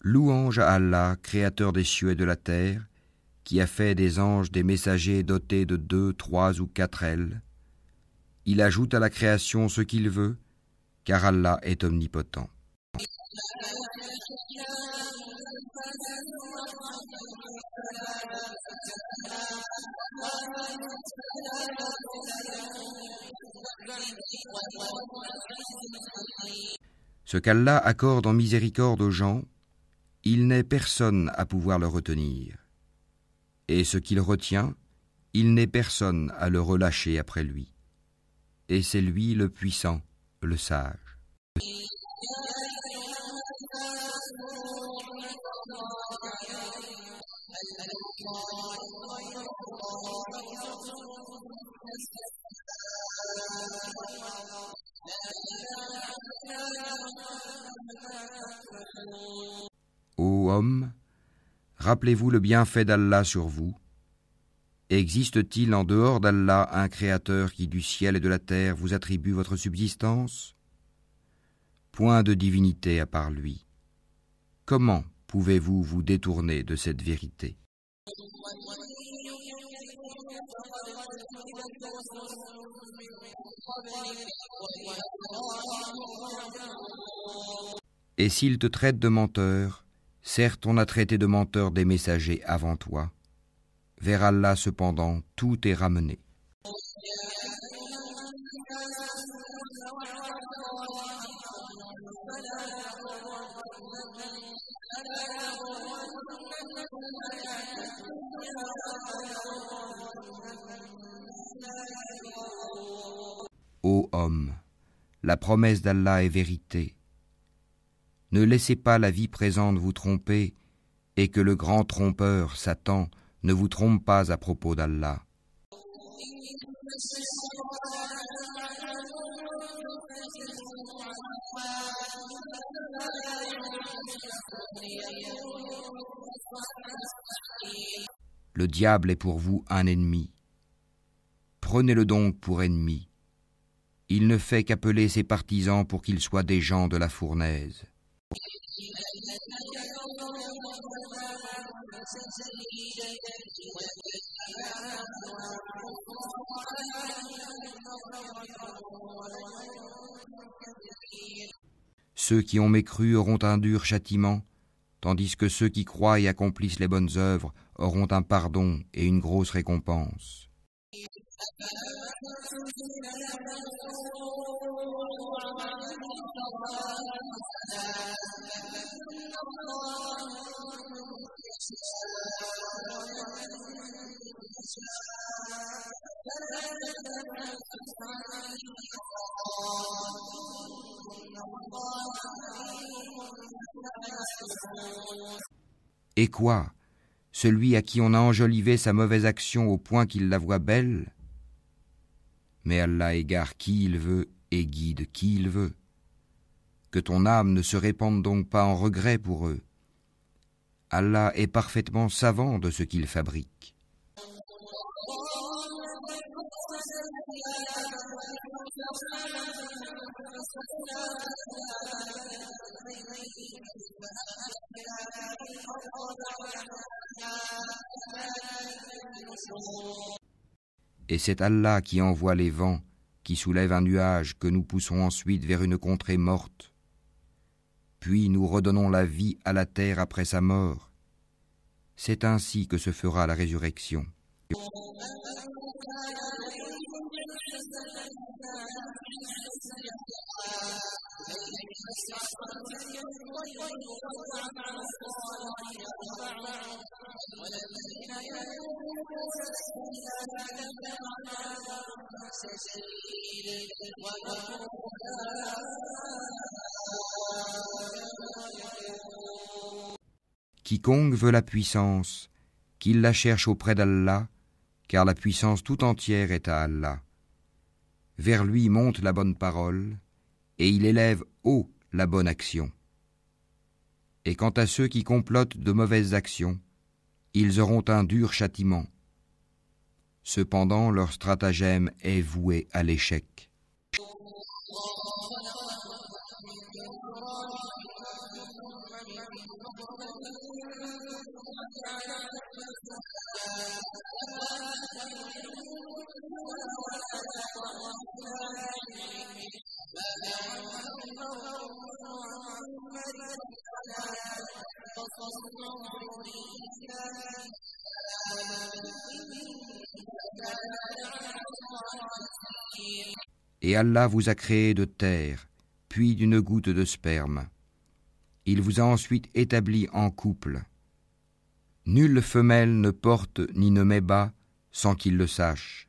Louange à Allah, créateur des cieux et de la terre, qui a fait des anges des messagers dotés de deux, trois ou quatre ailes. Il ajoute à la création ce qu'il veut, car Allah est omnipotent. Ce qu'Allah accorde en miséricorde aux gens, il n'est personne à pouvoir le retenir. Et ce qu'il retient, il n'est personne à le relâcher après lui. Et c'est lui le puissant, le sage. Ô homme, rappelez-vous le bienfait d'Allah sur vous. Existe-t-il en dehors d'Allah un créateur qui du ciel et de la terre vous attribue votre subsistance? Point de divinité à part lui. Comment pouvez-vous vous détourner de cette vérité? Et s'il te traite de menteur, certes on a traité de menteur des messagers avant toi. Vers Allah cependant tout est ramené. Ô homme, la promesse d'Allah est vérité. Ne laissez pas la vie présente vous tromper et que le grand trompeur, Satan, ne vous trompe pas à propos d'Allah. Le diable est pour vous un ennemi. Prenez-le donc pour ennemi. Il ne fait qu'appeler ses partisans pour qu'ils soient des gens de la fournaise. Ceux qui ont mécru auront un dur châtiment, tandis que ceux qui croient et accomplissent les bonnes œuvres auront un pardon et une grosse récompense. Et quoi? Celui à qui on a enjolivé sa mauvaise action au point qu'il la voit belle Mais Allah égare qui il veut et guide qui il veut. Que ton âme ne se répande donc pas en regret pour eux. Allah est parfaitement savant de ce qu'il fabrique. Et c'est Allah qui envoie les vents, qui soulève un nuage que nous poussons ensuite vers une contrée morte. Puis nous redonnons la vie à la terre après sa mort. C'est ainsi que se fera la résurrection. Quiconque veut la puissance, qu'il la cherche auprès d'Allah, car la puissance tout entière est à Allah. Vers lui monte la bonne parole, et il élève haut la bonne action. Et quant à ceux qui complotent de mauvaises actions, ils auront un dur châtiment. Cependant leur stratagème est voué à l'échec. Et Allah vous a créé de terre, puis d'une goutte de sperme. Il vous a ensuite établi en couple. Nulle femelle ne porte ni ne met bas sans qu'il le sache.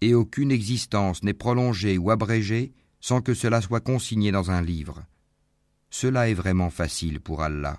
Et aucune existence n'est prolongée ou abrégée sans que cela soit consigné dans un livre. Cela est vraiment facile pour Allah.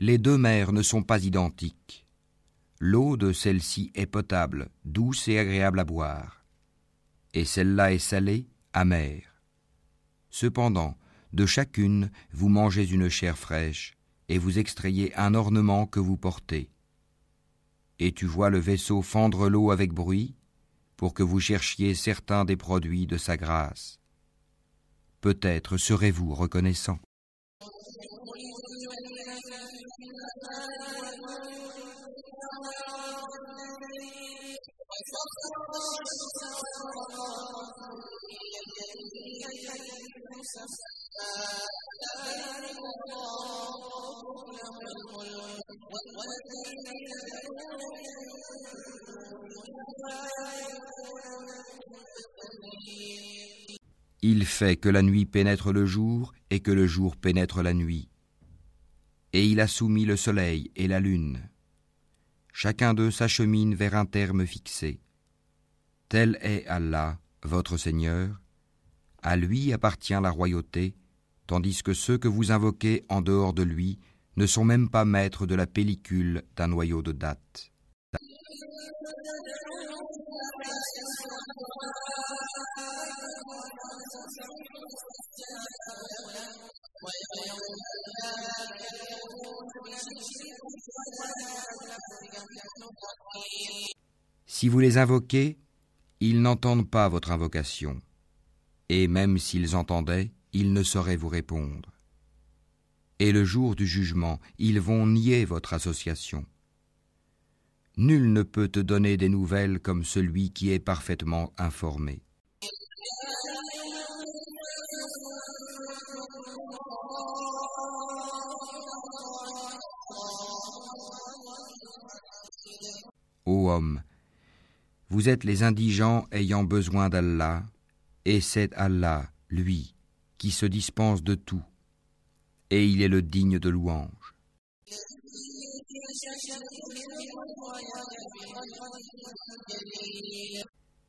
Les deux mers ne sont pas identiques. L'eau de celle-ci est potable, douce et agréable à boire, et celle-là est salée, amère. Cependant, de chacune, vous mangez une chair fraîche, et vous extrayez un ornement que vous portez. Et tu vois le vaisseau fendre l'eau avec bruit, pour que vous cherchiez certains des produits de sa grâce. Peut-être serez-vous reconnaissant. Il fait que la nuit pénètre le jour et que le jour pénètre la nuit. Et il a soumis le soleil et la lune. Chacun d'eux s'achemine vers un terme fixé. Tel est Allah, votre Seigneur. À lui appartient la royauté, tandis que ceux que vous invoquez en dehors de lui ne sont même pas maîtres de la pellicule d'un noyau de date. Si vous les invoquez, ils n'entendent pas votre invocation, et même s'ils entendaient, ils ne sauraient vous répondre. Et le jour du jugement, ils vont nier votre association. Nul ne peut te donner des nouvelles comme celui qui est parfaitement informé. Ô homme, vous êtes les indigents ayant besoin d'Allah, et c'est Allah, lui, qui se dispense de tout, et il est le digne de louange.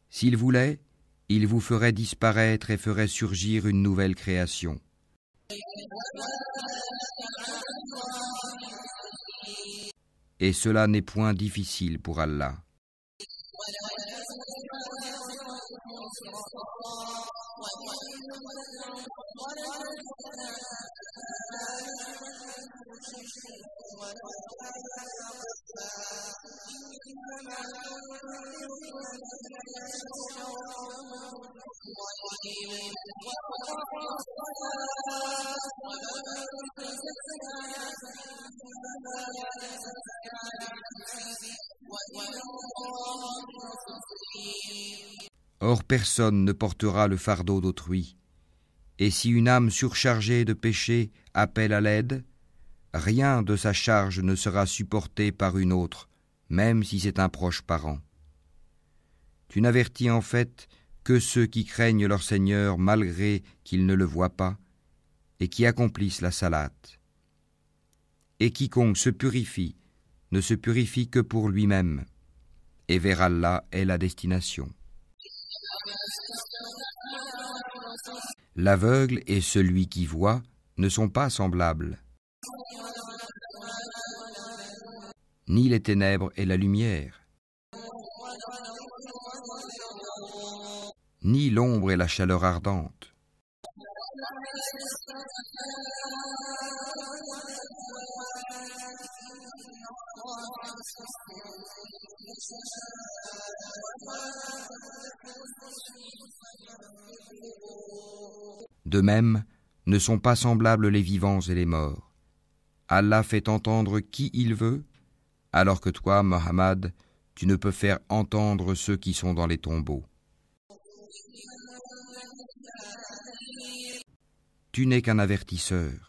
S'il voulait, il vous ferait disparaître et ferait surgir une nouvelle création. Et cela n'est point difficile pour Allah. Or personne ne portera le fardeau d'autrui, Et si une âme surchargée de péché appelle à l'aide, rien de sa charge ne sera supporté par une autre, même si c'est un proche parent. Tu n'avertis en fait que ceux qui craignent leur Seigneur malgré qu'ils ne le voient pas, et qui accomplissent la salate. Et quiconque se purifie ne se purifie que pour lui-même, et vers Allah est la destination. L'aveugle et celui qui voit ne sont pas semblables. Ni les ténèbres et la lumière, ni l'ombre et la chaleur ardente. De même, ne sont pas semblables les vivants et les morts. Allah fait entendre qui il veut, alors que toi, Mohammed, tu ne peux faire entendre ceux qui sont dans les tombeaux. Tu n'es qu'un avertisseur.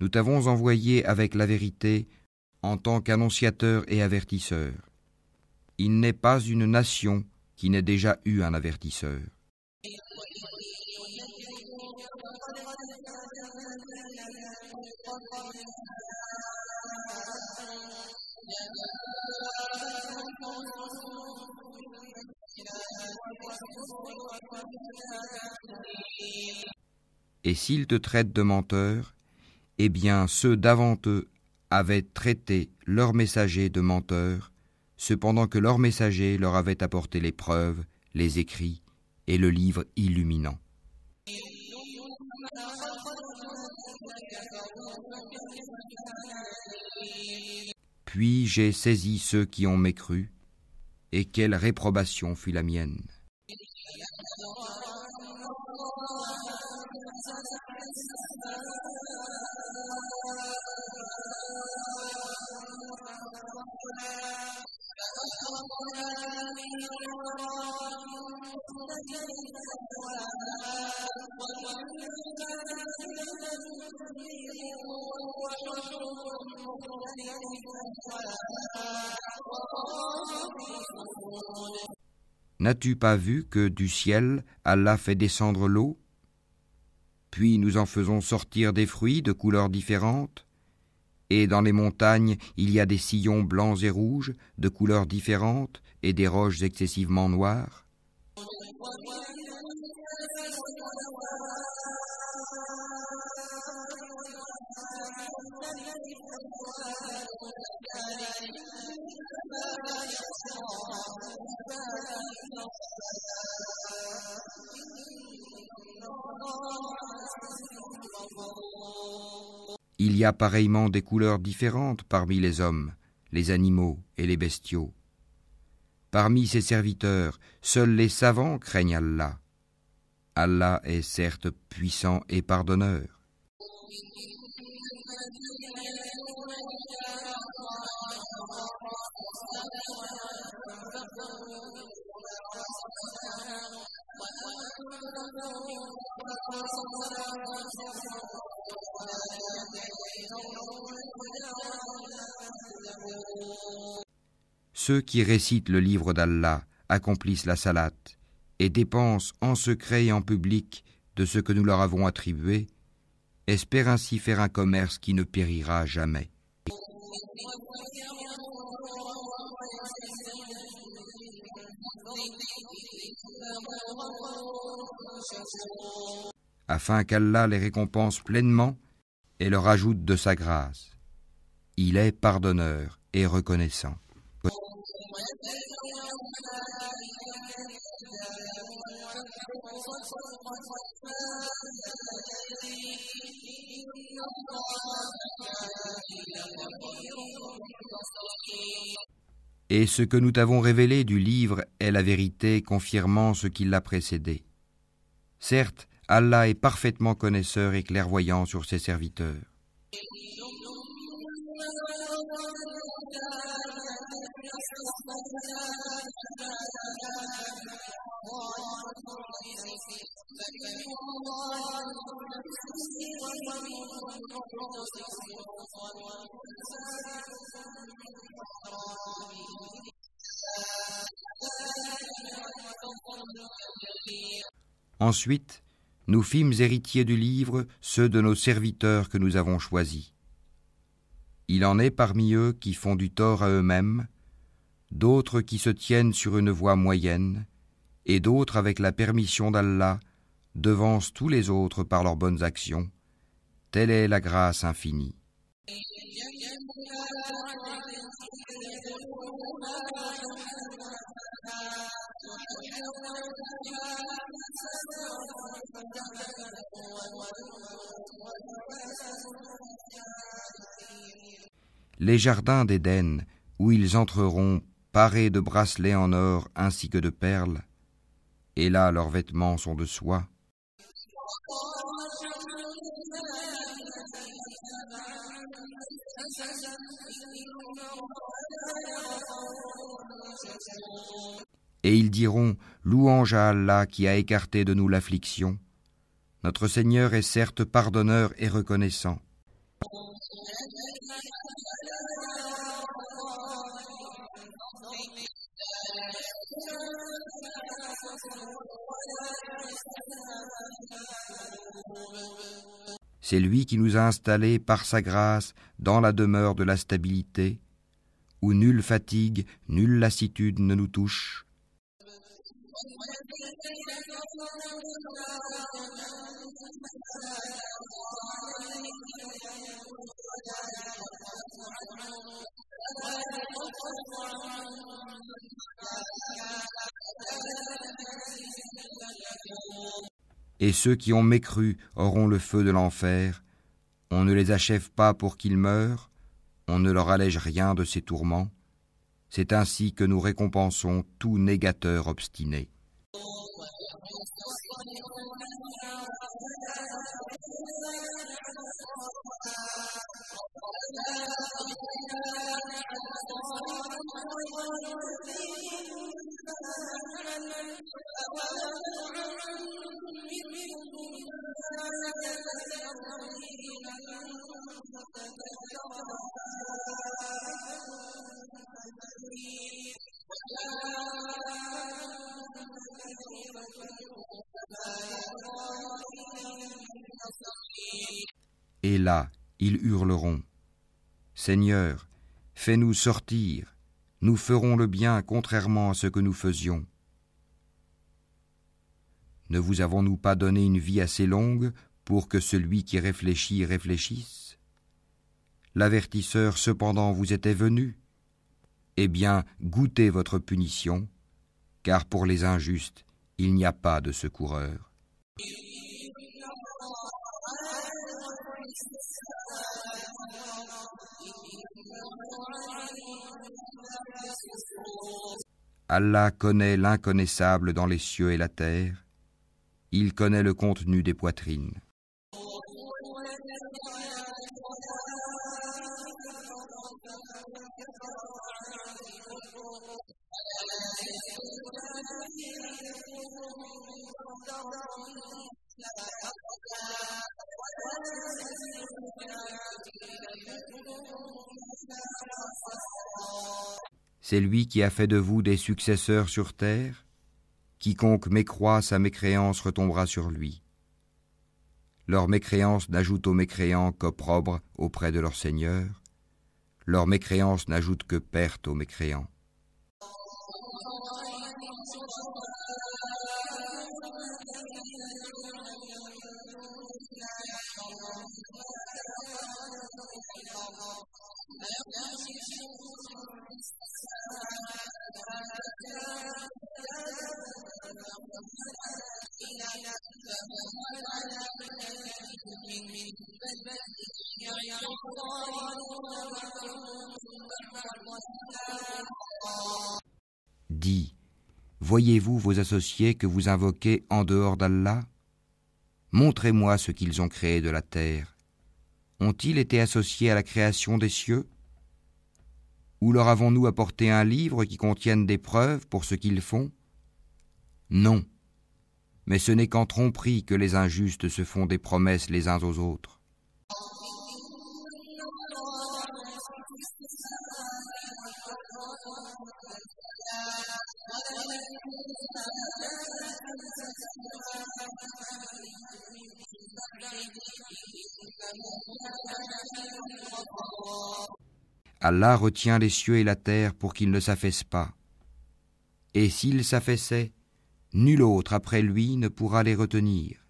Nous t'avons envoyé avec la vérité en tant qu'annonciateur et avertisseur. Il n'est pas une nation qui n'ait déjà eu un avertisseur. Et s'ils te traitent de menteur, eh bien ceux d'avant eux avaient traité leurs messagers de menteurs, cependant que leurs messagers leur avaient apporté les preuves, les écrits et le livre illuminant. Puis j'ai saisi ceux qui ont mécru, et quelle réprobation fut la mienne. N'as-tu pas vu que du ciel Allah fait descendre l'eau? Puis nous en faisons sortir des fruits de couleurs différentes. Et dans les montagnes il y a des sillons blancs et rouges de couleurs différentes et des roches excessivement noires Il y a pareillement des couleurs différentes parmi les hommes, les animaux et les bestiaux. Parmi ses serviteurs, seuls les savants craignent Allah. Allah est certes puissant et pardonneur. Ceux qui récitent le livre d'Allah accomplissent la salate et dépensent en secret et en public de ce que nous leur avons attribué, espèrent ainsi faire un commerce qui ne périra jamais. Afin qu'Allah les récompense pleinement et leur ajoute de sa grâce. Il est pardonneur et reconnaissant. Et ce que nous t'avons révélé du livre est la vérité confirmant ce qui l'a précédé. Certes, Allah est parfaitement connaisseur et clairvoyant sur ses serviteurs. Ensuite, nous fîmes héritiers du livre ceux de nos serviteurs que nous avons choisis. Il en est parmi eux qui font du tort à eux-mêmes, d'autres qui se tiennent sur une voie moyenne, et d'autres avec la permission d'Allah devancent tous les autres par leurs bonnes actions. Telle est la grâce infinie. Les jardins d'Éden, où ils entreront parés de bracelets en or ainsi que de perles, et là leurs vêtements sont de soie. Et ils diront, Louange à Allah qui a écarté de nous l'affliction. Notre Seigneur est certes pardonneur et reconnaissant. C'est lui qui nous a installés par sa grâce dans la demeure de la stabilité, où nulle fatigue, nulle lassitude ne nous touche. Et ceux qui ont mécru auront le feu de l'enfer. On ne les achève pas pour qu'ils meurent, on ne leur allège rien de ces tourments. C'est ainsi que nous récompensons tout négateur obstiné. Et là, ils hurleront. Seigneur, fais-nous sortir, nous ferons le bien contrairement à ce que nous faisions. Ne vous avons-nous pas donné une vie assez longue pour que celui qui réfléchit réfléchisse? L'avertisseur cependant vous était venu. Eh bien, goûtez votre punition, car pour les injustes, il n'y a pas de secoureur. Allah connaît l'inconnaissable dans les cieux et la terre, il connaît le contenu des poitrines. C'est lui qui a fait de vous des successeurs sur terre? Quiconque mécroit sa mécréance retombera sur lui. Leur mécréance n'ajoute aux mécréants qu'opprobre auprès de leur Seigneur. Leur mécréance n'ajoute que perte aux mécréants. Dis, voyez-vous vos associés que vous invoquez en dehors d'Allah? Montrez-moi ce qu'ils ont créé de la terre. Ont-ils été associés à la création des cieux? Ou leur avons-nous apporté un livre qui contienne des preuves pour ce qu'ils font? Non. Mais ce n'est qu'en tromperie que les injustes se font des promesses les uns aux autres. Allah retient les cieux et la terre pour qu'ils ne s'affaissent pas. Et s'ils s'affaissaient, nul autre après lui ne pourra les retenir.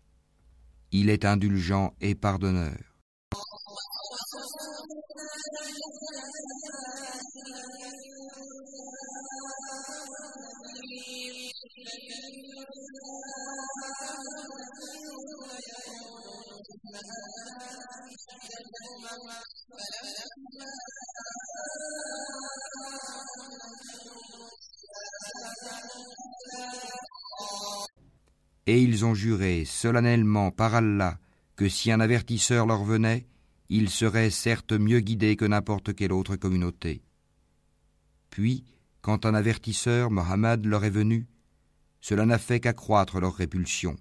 Il est indulgent et pardonneur. Et ils ont juré solennellement par Allah que si un avertisseur leur venait, ils seraient certes mieux guidés que n'importe quelle autre communauté. Puis, quand un avertisseur, Mohammed, leur est venu, cela n'a fait qu'accroître leur répulsion.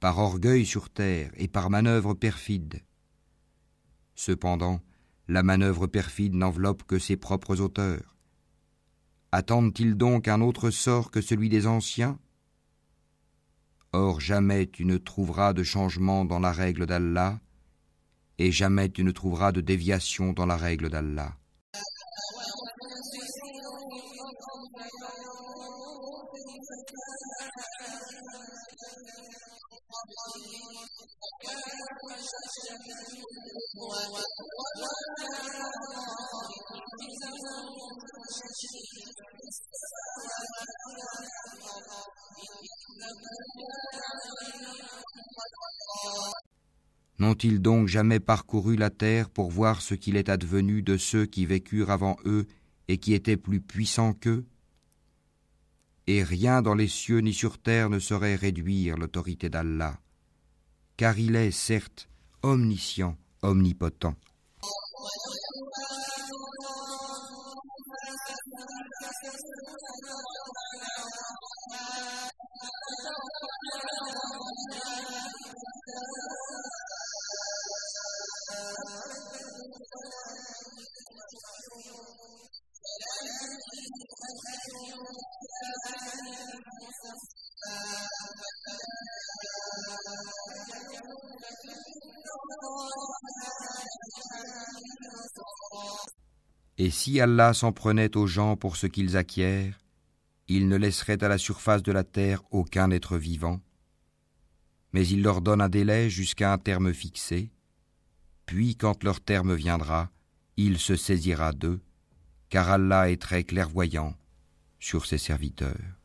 Par orgueil sur terre et par manœuvre perfide. Cependant, la manœuvre perfide n'enveloppe que ses propres auteurs. Attendent-ils donc un autre sort que celui des anciens? Or jamais tu ne trouveras de changement dans la règle d'Allah, et jamais tu ne trouveras de déviation dans la règle d'Allah. N'ont-ils donc jamais parcouru la terre pour voir ce qu'il est advenu de ceux qui vécurent avant eux et qui étaient plus puissants qu'eux? Et rien dans les cieux ni sur terre ne saurait réduire l'autorité d'Allah, car il est, certes, omniscient, omnipotent. Et si Allah s'en prenait aux gens pour ce qu'ils acquièrent, il ne laisserait à la surface de la terre aucun être vivant, mais il leur donne un délai jusqu'à un terme fixé, puis quand leur terme viendra, il se saisira d'eux, car Allah est très clairvoyant sur ses serviteurs.